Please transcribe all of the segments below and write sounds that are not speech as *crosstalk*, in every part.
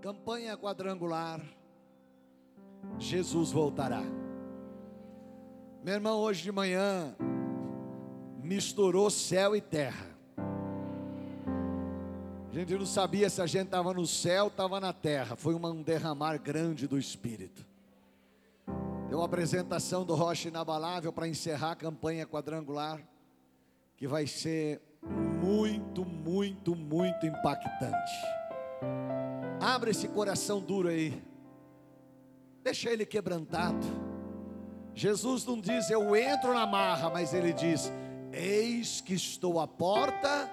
Campanha quadrangular. Jesus voltará. Meu irmão, hoje de manhã misturou céu e terra. A gente não sabia se a gente estava no céu, estava na terra. Foi um derramar grande do Espírito. Deu uma apresentação do Rocha Inabalável para encerrar a campanha quadrangular, que vai ser muito, muito, muito impactante. Abre esse coração duro aí. Deixa ele quebrantado. Jesus não diz eu entro na marra, mas ele diz: Eis que estou à porta.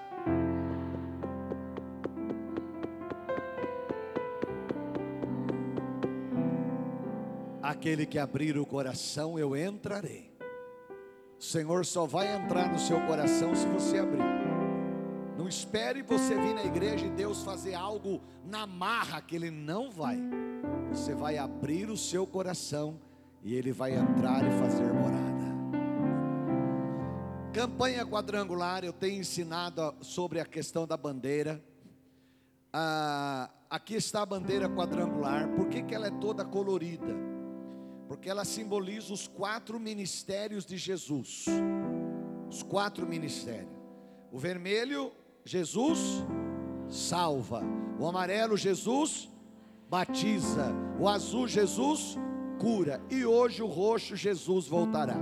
Aquele que abrir o coração, eu entrarei. O Senhor só vai entrar no seu coração se você abrir. Espere você vir na igreja e Deus fazer algo na marra, que Ele não vai. Você vai abrir o seu coração e Ele vai entrar e fazer morada. Campanha quadrangular, eu tenho ensinado sobre a questão da bandeira. Ah, aqui está a bandeira quadrangular. Por que, que ela é toda colorida? Porque ela simboliza os quatro ministérios de Jesus. Os quatro ministérios. O vermelho Jesus salva. O amarelo, Jesus batiza. O azul, Jesus cura. E hoje o roxo, Jesus voltará.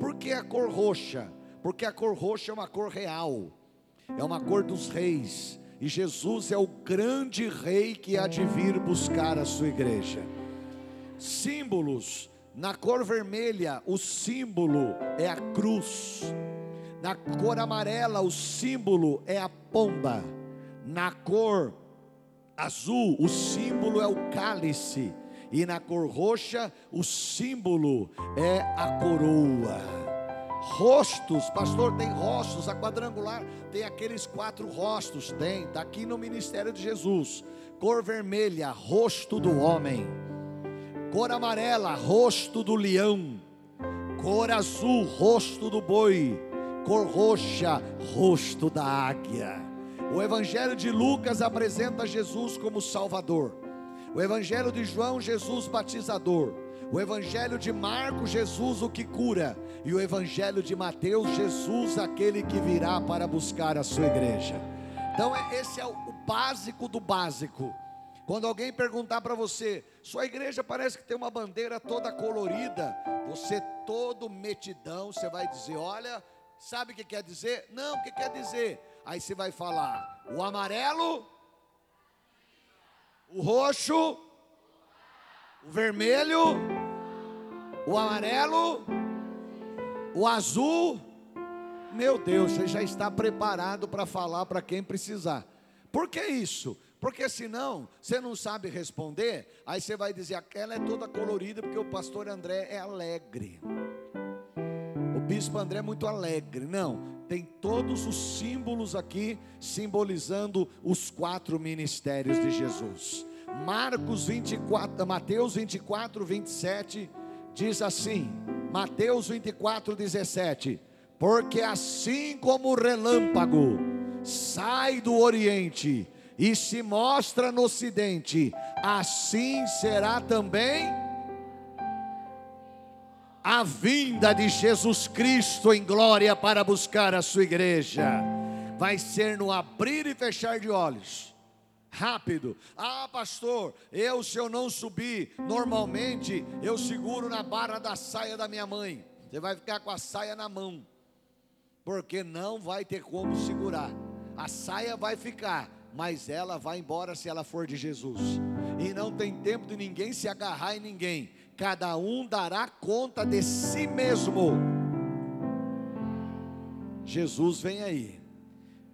Por que a cor roxa? Porque a cor roxa é uma cor real, é uma cor dos reis. E Jesus é o grande rei que há de vir buscar a sua igreja. Símbolos. Na cor vermelha, o símbolo é a cruz. Na cor amarela, o símbolo é a pomba. Na cor azul, o símbolo é o cálice. E na cor roxa, o símbolo é a coroa. Rostos, pastor, tem rostos, a quadrangular tem aqueles quatro rostos, tem, está aqui no ministério de Jesus. Cor vermelha, rosto do homem. Cor amarela, rosto do leão. Cor azul, rosto do boi cor roxa, rosto da águia. O Evangelho de Lucas apresenta Jesus como Salvador. O Evangelho de João, Jesus batizador. O Evangelho de Marcos, Jesus o que cura. E o Evangelho de Mateus, Jesus aquele que virá para buscar a sua igreja. Então, é, esse é o básico do básico. Quando alguém perguntar para você, sua igreja parece que tem uma bandeira toda colorida, você todo metidão, você vai dizer: olha, Sabe o que quer dizer? Não, o que quer dizer? Aí você vai falar: o amarelo, o roxo, o vermelho, o amarelo, o azul. Meu Deus, você já está preparado para falar para quem precisar. Por que isso? Porque senão você não sabe responder, aí você vai dizer: aquela é toda colorida porque o pastor André é alegre bispo André é muito alegre. Não, tem todos os símbolos aqui simbolizando os quatro ministérios de Jesus. Marcos 24, Mateus 24, 27 diz assim: Mateus 24, 17: Porque assim como o relâmpago sai do Oriente e se mostra no Ocidente, assim será também a vinda de Jesus Cristo em glória para buscar a sua igreja. Vai ser no abrir e fechar de olhos. Rápido. Ah, pastor, eu se eu não subir, normalmente eu seguro na barra da saia da minha mãe. Você vai ficar com a saia na mão. Porque não vai ter como segurar. A saia vai ficar, mas ela vai embora se ela for de Jesus. E não tem tempo de ninguém se agarrar em ninguém cada um dará conta de si mesmo. Jesus vem aí.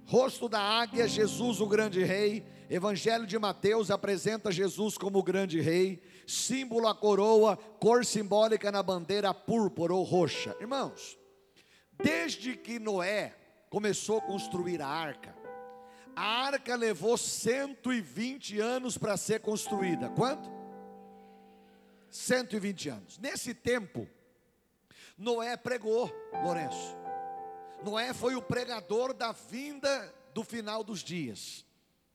Rosto da águia, Jesus o grande rei. Evangelho de Mateus apresenta Jesus como o grande rei. Símbolo a coroa, cor simbólica na bandeira púrpura ou roxa. Irmãos, desde que Noé começou a construir a arca, a arca levou 120 anos para ser construída. Quanto? 120 anos. Nesse tempo, Noé pregou, Lourenço. Noé foi o pregador da vinda do final dos dias.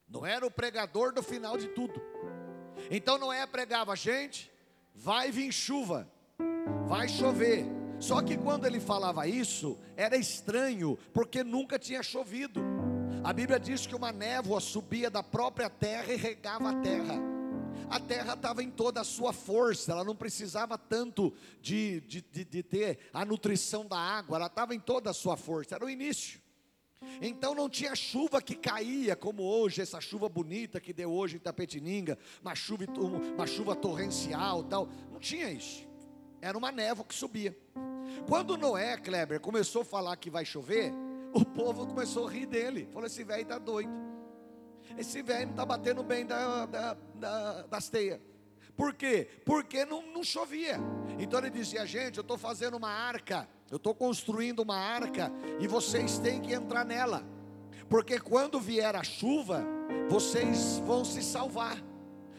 Não era o pregador do final de tudo. Então Noé pregava, gente, vai vir chuva, vai chover. Só que quando ele falava isso, era estranho, porque nunca tinha chovido. A Bíblia diz que uma névoa subia da própria terra e regava a terra. A terra estava em toda a sua força, ela não precisava tanto de, de, de, de ter a nutrição da água, ela estava em toda a sua força, era o início. Então não tinha chuva que caía como hoje, essa chuva bonita que deu hoje em Tapetininga, uma chuva, uma chuva torrencial tal. Não tinha isso. Era uma névoa que subia. Quando Noé, Kleber, começou a falar que vai chover, o povo começou a rir dele. Falou: esse velho está doido. Esse velho não está batendo bem da, da, da, das teias. Por quê? Porque não, não chovia. Então ele dizia: gente, eu estou fazendo uma arca, eu estou construindo uma arca, e vocês têm que entrar nela. Porque quando vier a chuva, vocês vão se salvar.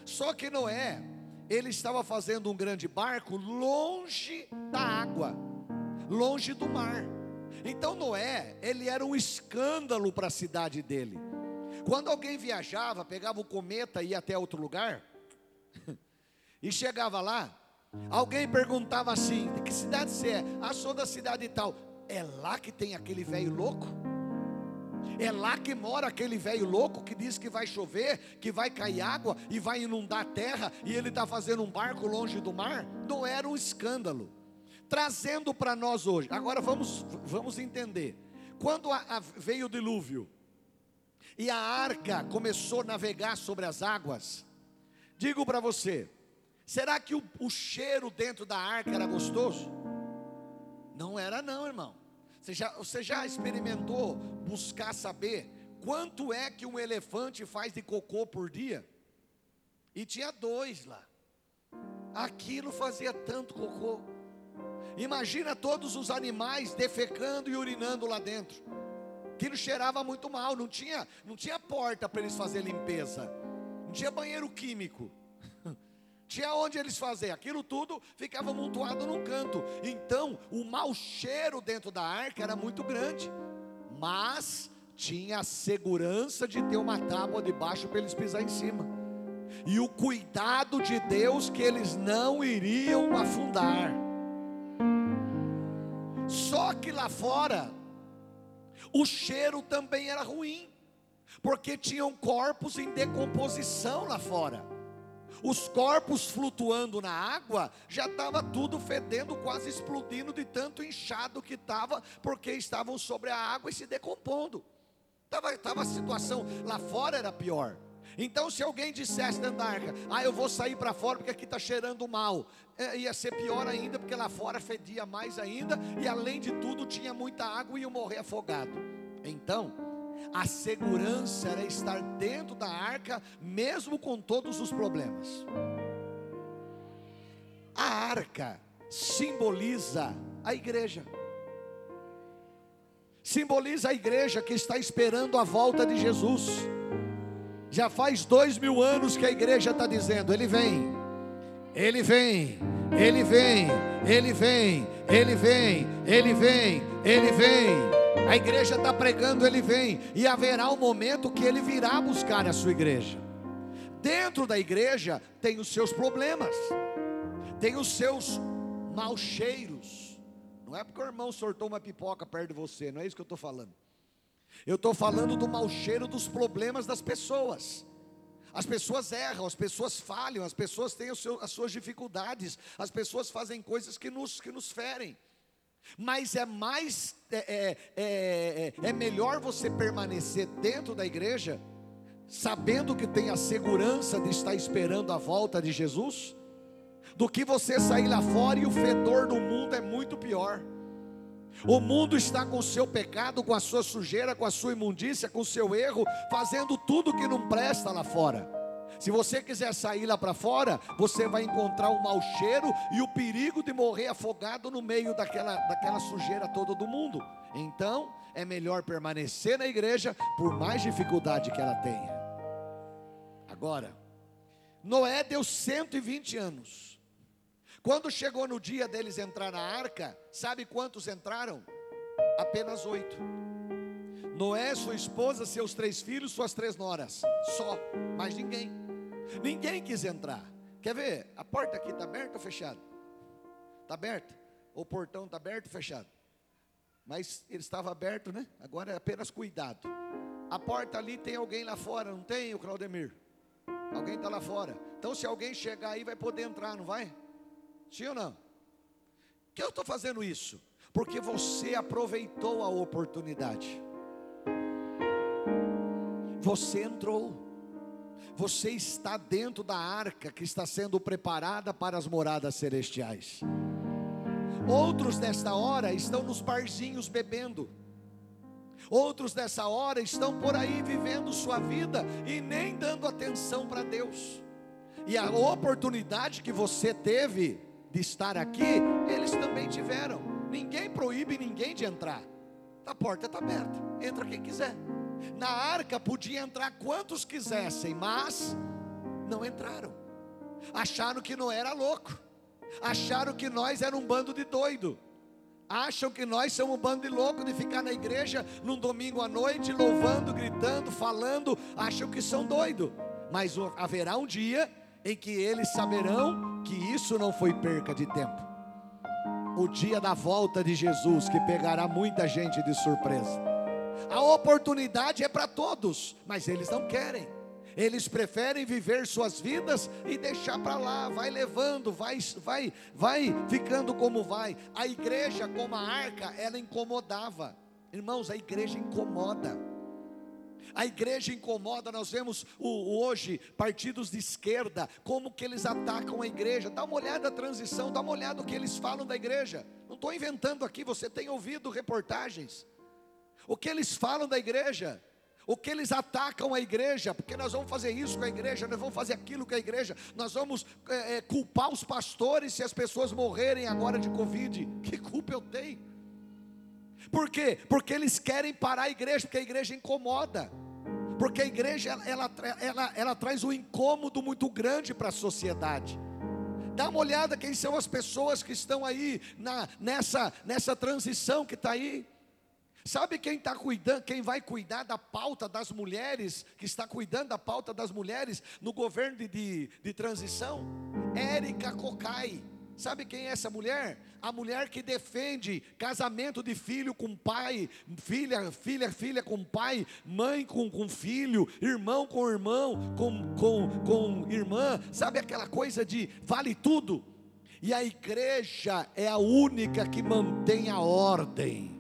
Só que Noé, ele estava fazendo um grande barco longe da água, longe do mar. Então Noé, ele era um escândalo para a cidade dele. Quando alguém viajava, pegava o cometa e ia até outro lugar, *laughs* e chegava lá, alguém perguntava assim: de que cidade você é? Ah, sou da cidade tal. É lá que tem aquele velho louco? É lá que mora aquele velho louco que diz que vai chover, que vai cair água e vai inundar a terra, e ele está fazendo um barco longe do mar? Não era um escândalo trazendo para nós hoje. Agora vamos, vamos entender. Quando a, a, veio o dilúvio e a arca começou a navegar sobre as águas, digo para você: será que o, o cheiro dentro da arca era gostoso? Não era, não, irmão. Você já, você já experimentou buscar saber quanto é que um elefante faz de cocô por dia? E tinha dois lá. Aquilo fazia tanto cocô. Imagina todos os animais defecando e urinando lá dentro. Aquilo cheirava muito mal, não tinha, não tinha porta para eles fazer limpeza. Não tinha banheiro químico. *laughs* Tinha onde eles fazer, aquilo tudo ficava amontoado num canto. Então, o mau cheiro dentro da arca era muito grande. Mas tinha a segurança de ter uma tábua debaixo para eles pisar em cima. E o cuidado de Deus que eles não iriam afundar. Só que lá fora, o cheiro também era ruim, porque tinham corpos em decomposição lá fora. Os corpos flutuando na água, já estava tudo fedendo, quase explodindo de tanto inchado que estava, porque estavam sobre a água e se decompondo. Estava tava a situação lá fora era pior. Então, se alguém dissesse dentro da arca, ah, eu vou sair para fora porque aqui está cheirando mal, é, ia ser pior ainda, porque lá fora fedia mais ainda, e além de tudo tinha muita água e ia morrer afogado. Então, a segurança era estar dentro da arca, mesmo com todos os problemas. A arca simboliza a igreja simboliza a igreja que está esperando a volta de Jesus. Já faz dois mil anos que a igreja está dizendo: Ele vem, Ele vem, Ele vem, Ele vem, Ele vem, Ele vem, Ele vem. A igreja está pregando, Ele vem, e haverá um momento que Ele virá buscar a sua igreja. Dentro da igreja tem os seus problemas, tem os seus maus cheiros. Não é porque o irmão sortou uma pipoca perto de você, não é isso que eu estou falando. Eu estou falando do mau cheiro dos problemas das pessoas. As pessoas erram, as pessoas falham, as pessoas têm seu, as suas dificuldades, as pessoas fazem coisas que nos, que nos ferem. Mas é mais, é, é, é, é melhor você permanecer dentro da igreja, sabendo que tem a segurança de estar esperando a volta de Jesus, do que você sair lá fora e o fedor do mundo é muito pior. O mundo está com o seu pecado, com a sua sujeira, com a sua imundícia, com o seu erro, fazendo tudo que não presta lá fora. Se você quiser sair lá para fora, você vai encontrar o mau cheiro e o perigo de morrer afogado no meio daquela, daquela sujeira toda do mundo. Então, é melhor permanecer na igreja, por mais dificuldade que ela tenha. Agora, Noé deu 120 anos. Quando chegou no dia deles entrar na arca, sabe quantos entraram? Apenas oito. Noé, sua esposa, seus três filhos, suas três noras, só, mais ninguém. Ninguém quis entrar. Quer ver? A porta aqui está aberta ou fechada? Está aberta? O portão está aberto ou fechado? Mas ele estava aberto, né? Agora é apenas cuidado. A porta ali tem alguém lá fora, não tem o Claudemir? Alguém está lá fora. Então, se alguém chegar aí, vai poder entrar, não vai? Sim ou não? que eu estou fazendo isso? Porque você aproveitou a oportunidade. Você entrou. Você está dentro da arca que está sendo preparada para as moradas celestiais. Outros nesta hora estão nos barzinhos bebendo. Outros nessa hora estão por aí vivendo sua vida e nem dando atenção para Deus. E a oportunidade que você teve de estar aqui, eles também tiveram. Ninguém proíbe ninguém de entrar. A porta está aberta, entra quem quiser. Na arca podia entrar quantos quisessem, mas não entraram. Acharam que não era louco. Acharam que nós era um bando de doido. Acham que nós somos um bando de louco de ficar na igreja num domingo à noite, louvando, gritando, falando. Acham que são doidos. Mas haverá um dia em que eles saberão que isso não foi perca de tempo. O dia da volta de Jesus, que pegará muita gente de surpresa. A oportunidade é para todos, mas eles não querem. Eles preferem viver suas vidas e deixar para lá, vai levando, vai, vai, vai ficando como vai. A igreja, como a arca, ela incomodava. Irmãos, a igreja incomoda. A igreja incomoda, nós vemos o, hoje partidos de esquerda, como que eles atacam a igreja. Dá uma olhada na transição, dá uma olhada no que eles falam da igreja. Não estou inventando aqui, você tem ouvido reportagens. O que eles falam da igreja, o que eles atacam a igreja, porque nós vamos fazer isso com a igreja, nós vamos fazer aquilo com a igreja, nós vamos é, é, culpar os pastores se as pessoas morrerem agora de Covid. Que culpa eu tenho? Por quê? Porque eles querem parar a igreja, porque a igreja incomoda. Porque a igreja ela, ela, ela, ela traz um incômodo muito grande para a sociedade. Dá uma olhada quem são as pessoas que estão aí na, nessa, nessa transição que está aí. Sabe quem está cuidando, quem vai cuidar da pauta das mulheres, que está cuidando da pauta das mulheres no governo de, de, de transição? Érica Cocai. Sabe quem é essa mulher? A mulher que defende casamento de filho com pai, filha, filha, filha com pai, mãe com, com filho, irmão com irmão, com, com, com irmã. Sabe aquela coisa de vale tudo? E a igreja é a única que mantém a ordem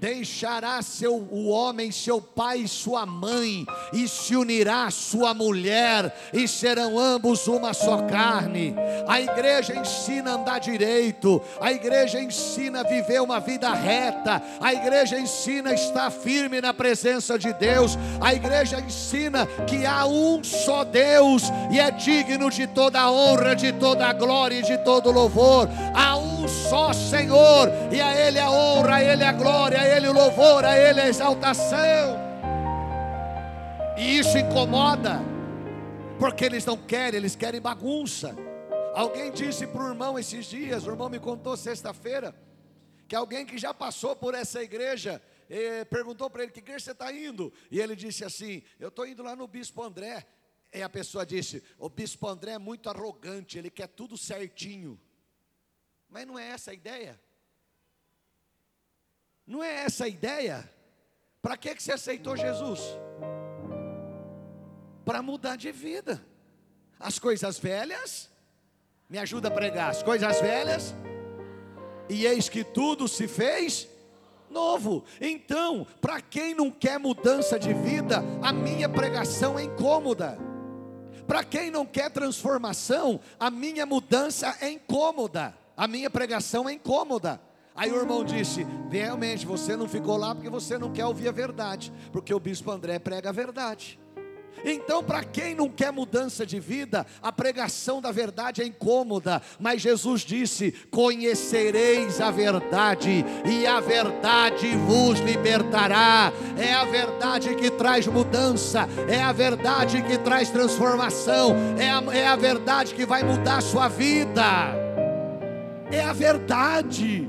deixará seu, o homem, seu pai e sua mãe, e se unirá à sua mulher, e serão ambos uma só carne. A igreja ensina a andar direito, a igreja ensina a viver uma vida reta, a igreja ensina a estar firme na presença de Deus, a igreja ensina que há um só Deus e é digno de toda a honra, de toda a glória e de todo louvor. Há um só Senhor, e a Ele a honra, a Ele a glória, a Ele o louvor, a Ele a exaltação. E isso incomoda, porque eles não querem, eles querem bagunça. Alguém disse para o irmão esses dias, o irmão me contou sexta-feira, que alguém que já passou por essa igreja eh, perguntou para ele: Que igreja você está indo? E ele disse assim: Eu estou indo lá no Bispo André. E a pessoa disse: O Bispo André é muito arrogante, ele quer tudo certinho. Mas não é essa a ideia. Não é essa a ideia. Para que, que você aceitou Jesus? Para mudar de vida. As coisas velhas, me ajuda a pregar, as coisas velhas, e eis que tudo se fez novo. Então, para quem não quer mudança de vida, a minha pregação é incômoda. Para quem não quer transformação, a minha mudança é incômoda a minha pregação é incômoda. Aí o irmão disse: realmente você não ficou lá porque você não quer ouvir a verdade, porque o bispo André prega a verdade. Então, para quem não quer mudança de vida, a pregação da verdade é incômoda, mas Jesus disse: Conhecereis a verdade, e a verdade vos libertará. É a verdade que traz mudança, é a verdade que traz transformação, é a, é a verdade que vai mudar a sua vida é a verdade.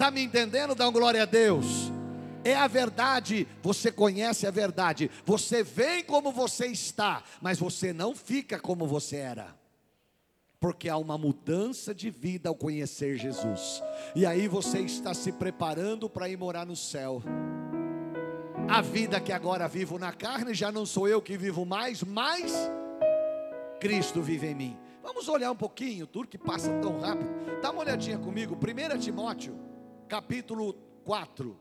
Está me entendendo? Dá um glória a Deus. é a verdade, você conhece a verdade, você vem como você está, mas você não fica como você era. Porque há uma mudança de vida ao conhecer Jesus. E aí você está se preparando para ir morar no céu. A vida que agora vivo na carne, já não sou eu que vivo mais, mas Cristo vive em mim. Vamos olhar um pouquinho, tudo que passa tão rápido. Dá uma olhadinha comigo, 1 Timóteo, capítulo 4,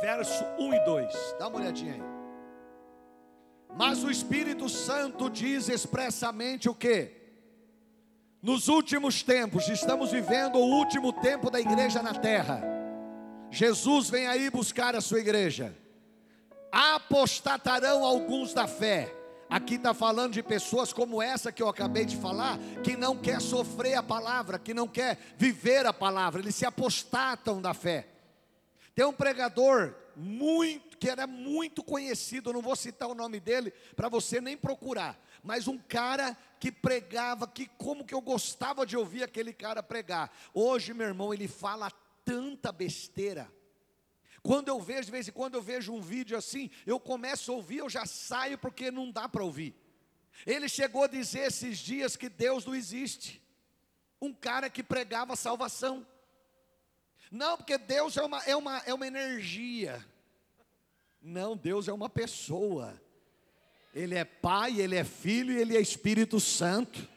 verso 1 e 2. Dá uma olhadinha aí. Mas o Espírito Santo diz expressamente o que? Nos últimos tempos, estamos vivendo o último tempo da igreja na terra. Jesus vem aí buscar a sua igreja. Apostatarão alguns da fé Aqui está falando de pessoas como essa que eu acabei de falar, que não quer sofrer a palavra, que não quer viver a palavra, eles se apostatam da fé. Tem um pregador muito, que era muito conhecido, não vou citar o nome dele para você nem procurar, mas um cara que pregava, que como que eu gostava de ouvir aquele cara pregar. Hoje, meu irmão, ele fala tanta besteira quando eu vejo, de vez em quando eu vejo um vídeo assim, eu começo a ouvir, eu já saio porque não dá para ouvir. Ele chegou a dizer esses dias que Deus não existe. Um cara que pregava salvação. Não, porque Deus é uma, é uma, é uma energia. Não, Deus é uma pessoa. Ele é Pai, Ele é Filho e Ele é Espírito Santo.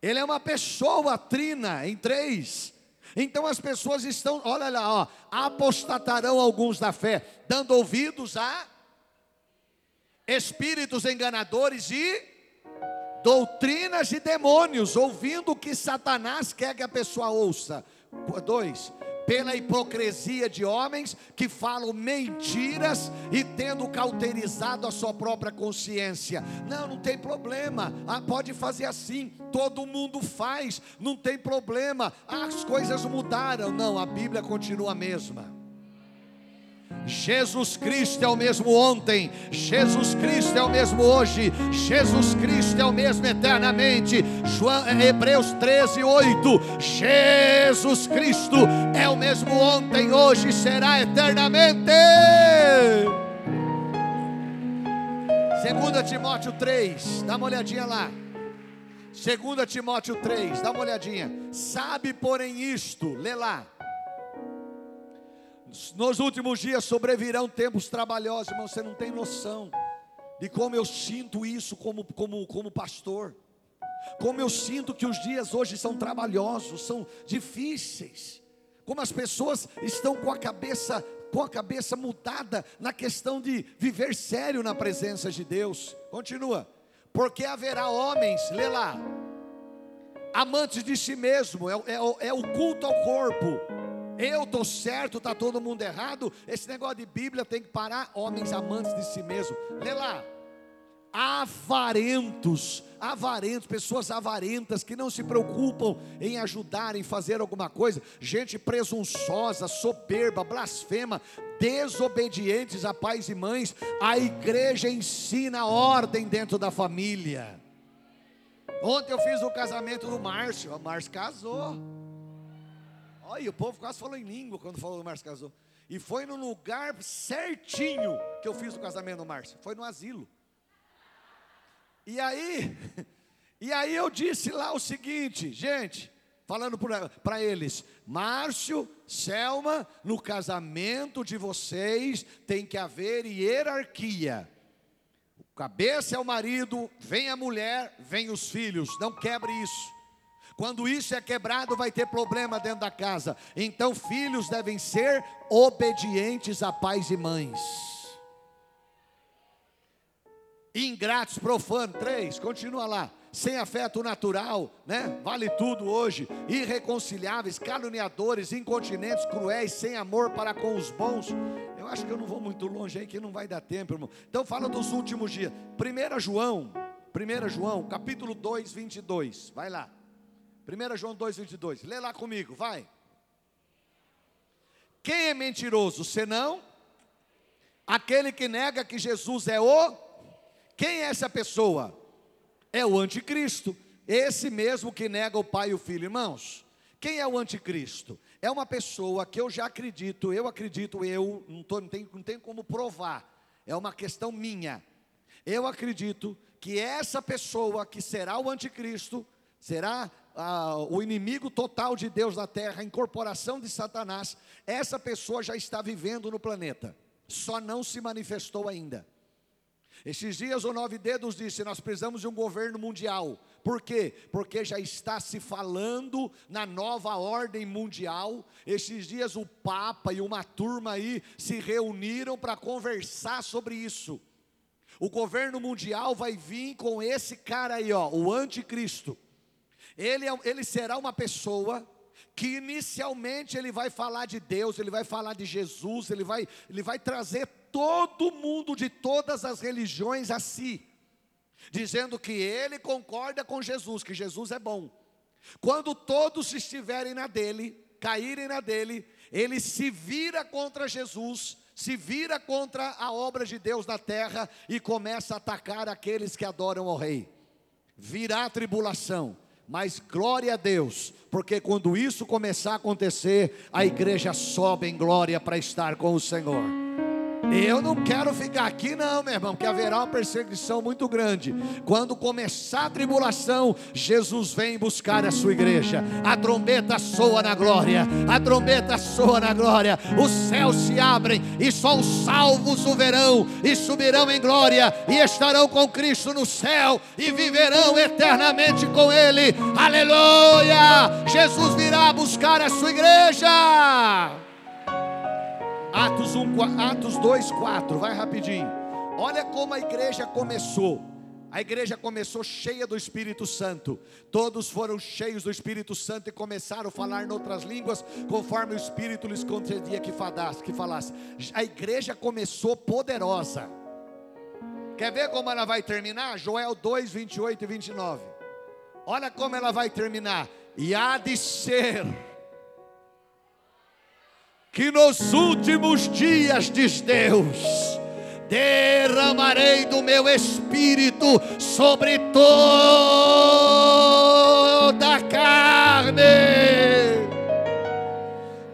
Ele é uma pessoa trina em três. Então as pessoas estão, olha lá, ó, apostatarão alguns da fé, dando ouvidos a espíritos enganadores e doutrinas de demônios, ouvindo o que Satanás quer que a pessoa ouça. Dois, pela hipocrisia de homens que falam mentiras e tendo cauterizado a sua própria consciência. Não, não tem problema. Ah, pode fazer assim. Todo mundo faz. Não tem problema. Ah, as coisas mudaram. Não, a Bíblia continua a mesma. Jesus Cristo é o mesmo ontem, Jesus Cristo é o mesmo hoje, Jesus Cristo é o mesmo eternamente. João, é, Hebreus 13, 8. Jesus Cristo é o mesmo ontem, hoje será eternamente. 2 Timóteo 3, dá uma olhadinha lá. 2 Timóteo 3, dá uma olhadinha. Sabe, porém, isto, lê lá nos últimos dias sobrevirão tempos trabalhosos, irmão. Você não tem noção de como eu sinto isso como, como, como pastor. Como eu sinto que os dias hoje são trabalhosos, são difíceis. Como as pessoas estão com a cabeça com a cabeça mudada na questão de viver sério na presença de Deus. Continua. Porque haverá homens, lê lá, amantes de si mesmo, é, é, é o culto ao corpo eu estou certo, está todo mundo errado. Esse negócio de Bíblia tem que parar. Homens amantes de si mesmo. Lê lá. Avarentos, avarentos, pessoas avarentas que não se preocupam em ajudar, em fazer alguma coisa, gente presunçosa, soberba, blasfema, desobedientes a pais e mães. A igreja ensina ordem dentro da família. Ontem eu fiz o casamento do Márcio, o Márcio casou. Olha, o povo quase falou em língua quando falou do Márcio casou. E foi no lugar certinho que eu fiz o casamento do Márcio. Foi no asilo. E aí, *laughs* e aí eu disse lá o seguinte, gente, falando para eles: Márcio, Selma, no casamento de vocês tem que haver hierarquia. O cabeça é o marido, vem a mulher, vem os filhos. Não quebre isso. Quando isso é quebrado, vai ter problema dentro da casa. Então, filhos devem ser obedientes a pais e mães. Ingratos, profanos, três, continua lá. Sem afeto natural, né? Vale tudo hoje. Irreconciliáveis, caluniadores, incontinentes, cruéis, sem amor para com os bons. Eu acho que eu não vou muito longe aí, que não vai dar tempo, irmão. Então, fala dos últimos dias. 1 João, 1 João, capítulo 2, 22. Vai lá. 1 João 2,22. Lê lá comigo, vai. Quem é mentiroso, senão aquele que nega que Jesus é o. Quem é essa pessoa? É o anticristo. Esse mesmo que nega o Pai e o Filho, irmãos. Quem é o anticristo? é uma pessoa que eu já acredito, eu acredito, eu, não, tô, não, tem, não tem como provar, é uma questão minha. Eu acredito que essa pessoa que será o anticristo, será ah, o inimigo total de Deus na terra, a incorporação de Satanás, essa pessoa já está vivendo no planeta, só não se manifestou ainda. Esses dias o Nove Dedos disse: Nós precisamos de um governo mundial. Por quê? Porque já está se falando na nova ordem mundial. Esses dias o Papa e uma turma aí se reuniram para conversar sobre isso. O governo mundial vai vir com esse cara aí, ó, o anticristo. Ele, é, ele será uma pessoa que inicialmente ele vai falar de Deus, ele vai falar de Jesus, ele vai, ele vai trazer todo mundo de todas as religiões a si, dizendo que ele concorda com Jesus, que Jesus é bom. Quando todos estiverem na dele, caírem na dele, ele se vira contra Jesus, se vira contra a obra de Deus na terra e começa a atacar aqueles que adoram ao rei. Virá tribulação mas glória a Deus, porque quando isso começar a acontecer, a igreja sobe em glória para estar com o Senhor. Eu não quero ficar aqui, não, meu irmão, que haverá uma perseguição muito grande. Quando começar a tribulação, Jesus vem buscar a sua igreja. A trombeta soa na glória, a trombeta soa na glória. Os céus se abrem e só os salvos o verão e subirão em glória e estarão com Cristo no céu e viverão eternamente com Ele. Aleluia! Jesus virá buscar a sua igreja. Atos, 1, Atos 2, 4, vai rapidinho. Olha como a igreja começou. A igreja começou cheia do Espírito Santo. Todos foram cheios do Espírito Santo e começaram a falar em outras línguas, conforme o Espírito lhes concedia que falasse. Que falasse. A igreja começou poderosa. Quer ver como ela vai terminar? Joel 2, 28 e 29. Olha como ela vai terminar. E há de ser que nos últimos dias, diz Deus, derramarei do meu espírito sobre toda a carne.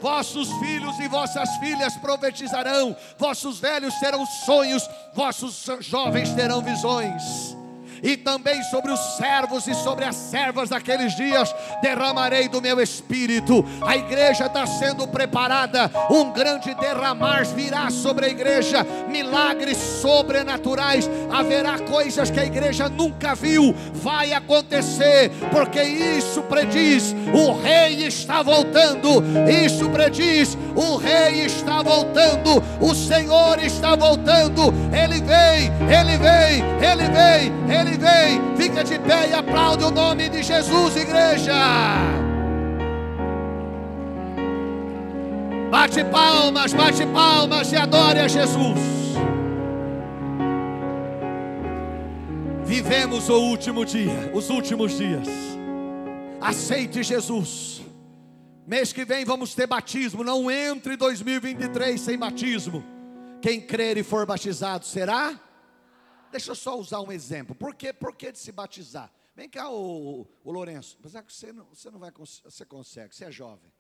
Vossos filhos e vossas filhas profetizarão, vossos velhos terão sonhos, vossos jovens terão visões e também sobre os servos e sobre as servas daqueles dias derramarei do meu espírito. A igreja está sendo preparada, um grande derramar virá sobre a igreja, milagres sobrenaturais, haverá coisas que a igreja nunca viu, vai acontecer, porque isso prediz: o rei está voltando, isso prediz: o rei está voltando, o Senhor está voltando, ele vem, ele vem, ele vem, ele ele vem. Fica de pé e aplaude o nome de Jesus, igreja. Bate palmas, bate palmas e adore a Jesus. Vivemos o último dia, os últimos dias. Aceite Jesus. Mês que vem vamos ter batismo. Não entre 2023 sem batismo. Quem crer e for batizado será Deixa eu só usar um exemplo. Por, quê? Por que de se batizar? Vem cá, o, o Lourenço. Apesar que você não, você não vai você consegue, você é jovem.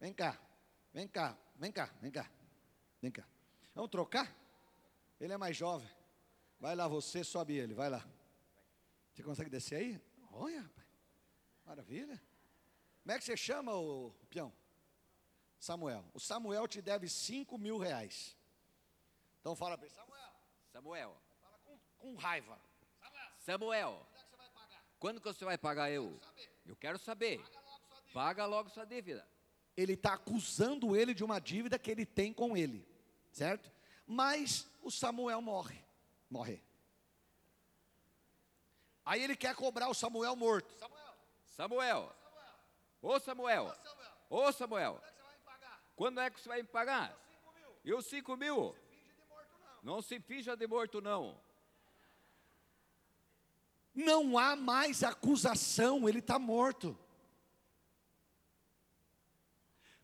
Vem cá, vem cá, vem cá, vem cá, vem cá. Vamos trocar? Ele é mais jovem. Vai lá você, sobe ele, vai lá. Você consegue descer aí? Olha, rapaz. Maravilha. Como é que você chama o peão? Samuel. O Samuel te deve 5 mil reais. Então fala para ele, Samuel. Samuel com raiva. Samuel, quando que você vai pagar eu? Eu quero saber. Paga logo sua dívida. Ele está acusando ele de uma dívida que ele tem com ele, certo? Mas o Samuel morre, morre. Aí ele quer cobrar o Samuel morto. Samuel. Samuel. Ô Samuel. Ô Samuel. Quando é que você vai me pagar? E os cinco mil? Não se finja de morto não não há mais acusação, ele está morto.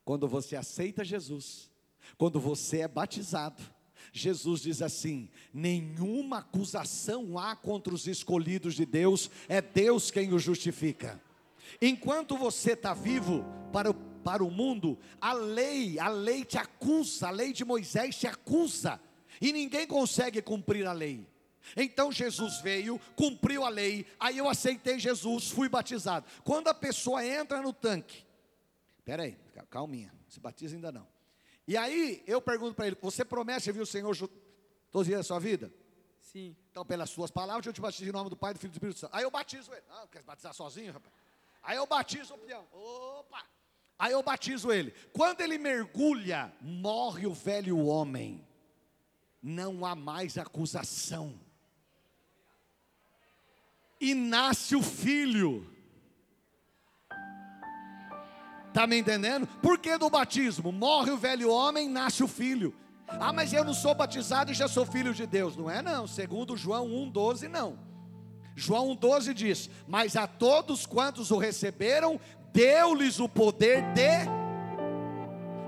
Quando você aceita Jesus, quando você é batizado, Jesus diz assim: nenhuma acusação há contra os escolhidos de Deus, é Deus quem os justifica. Enquanto você está vivo, para o para o mundo, a lei, a lei te acusa, a lei de Moisés te acusa, e ninguém consegue cumprir a lei. Então Jesus veio, cumpriu a lei, aí eu aceitei Jesus, fui batizado. Quando a pessoa entra no tanque, peraí, calminha, se batiza ainda não. E aí eu pergunto para ele: Você promete servir o Senhor todos os dias da sua vida? Sim. Então, pelas suas palavras, eu te batizo em nome do Pai, do Filho e do Espírito Santo. Aí eu batizo ele. Ah, quer batizar sozinho, rapaz? Aí eu batizo o peão. Opa! Aí eu batizo ele. Quando ele mergulha, morre o velho homem. Não há mais acusação. E nasce o filho. Está me entendendo? Por que do batismo? Morre o velho homem, nasce o filho. Ah, mas eu não sou batizado e já sou filho de Deus. Não é não, segundo João 1,12 não. João 1,12 diz: Mas a todos quantos o receberam, deu-lhes o poder de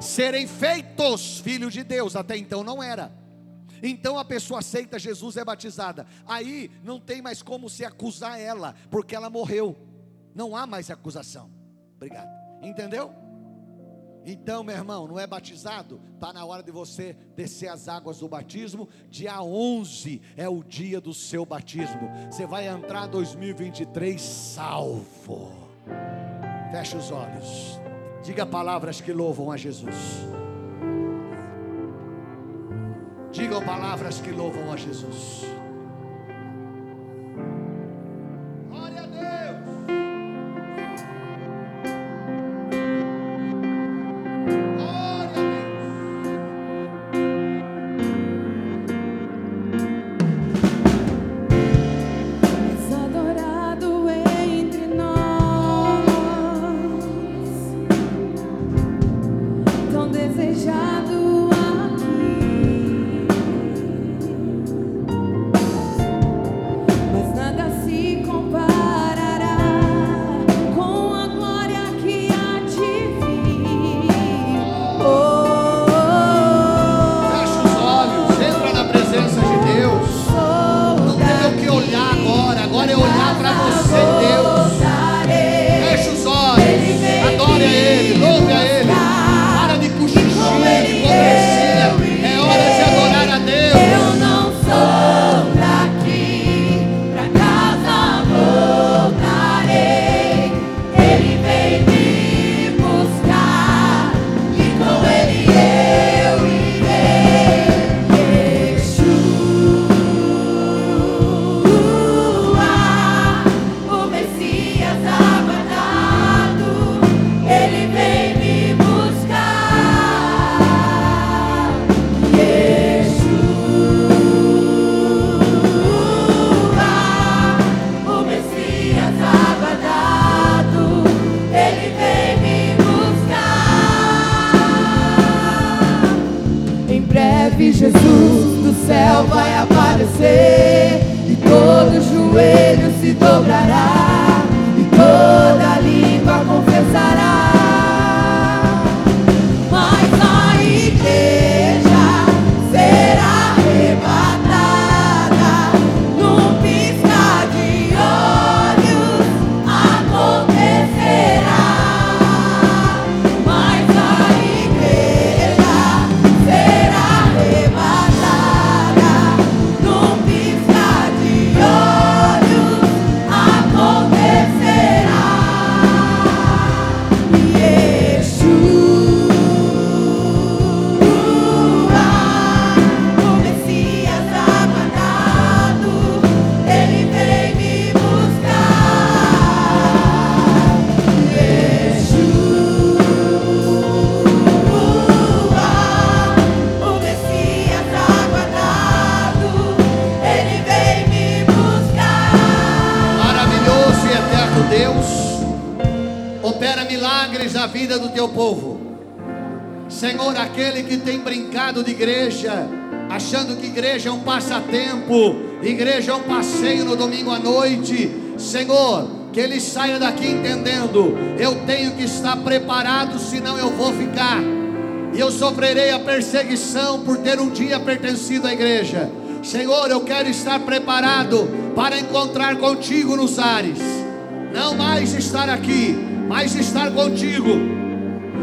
serem feitos filhos de Deus. Até então não era. Então a pessoa aceita Jesus é batizada. Aí não tem mais como se acusar ela, porque ela morreu. Não há mais acusação. Obrigado. Entendeu? Então, meu irmão, não é batizado? Está na hora de você descer as águas do batismo. Dia 11 é o dia do seu batismo. Você vai entrar 2023 salvo. Feche os olhos. Diga palavras que louvam a Jesus. Digam palavras que louvam a Jesus. Igreja é um passatempo, igreja é um passeio no domingo à noite. Senhor, que ele saia daqui entendendo: eu tenho que estar preparado, senão eu vou ficar, e eu sofrerei a perseguição por ter um dia pertencido à igreja. Senhor, eu quero estar preparado para encontrar contigo nos ares, não mais estar aqui, mas estar contigo.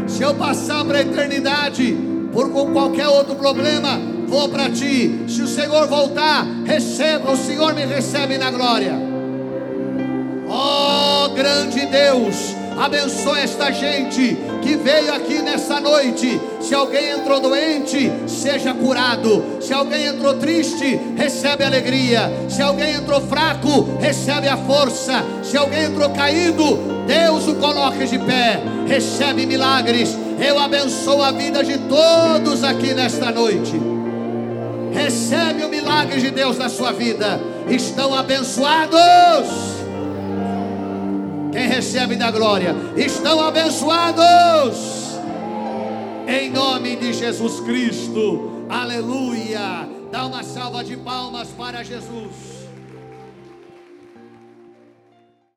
Se eu passar para a eternidade por qualquer outro problema, vou para ti. Se o Senhor voltar, receba, o Senhor me recebe na glória. Oh, grande Deus, abençoa esta gente que veio aqui nessa noite. Se alguém entrou doente, seja curado. Se alguém entrou triste, recebe alegria. Se alguém entrou fraco, recebe a força. Se alguém entrou caído, Deus o coloque de pé. Recebe milagres. Eu abençoo a vida de todos aqui nesta noite. Recebe o milagre de Deus na sua vida. Estão abençoados. Quem recebe da glória, estão abençoados. Em nome de Jesus Cristo. Aleluia. Dá uma salva de palmas para Jesus.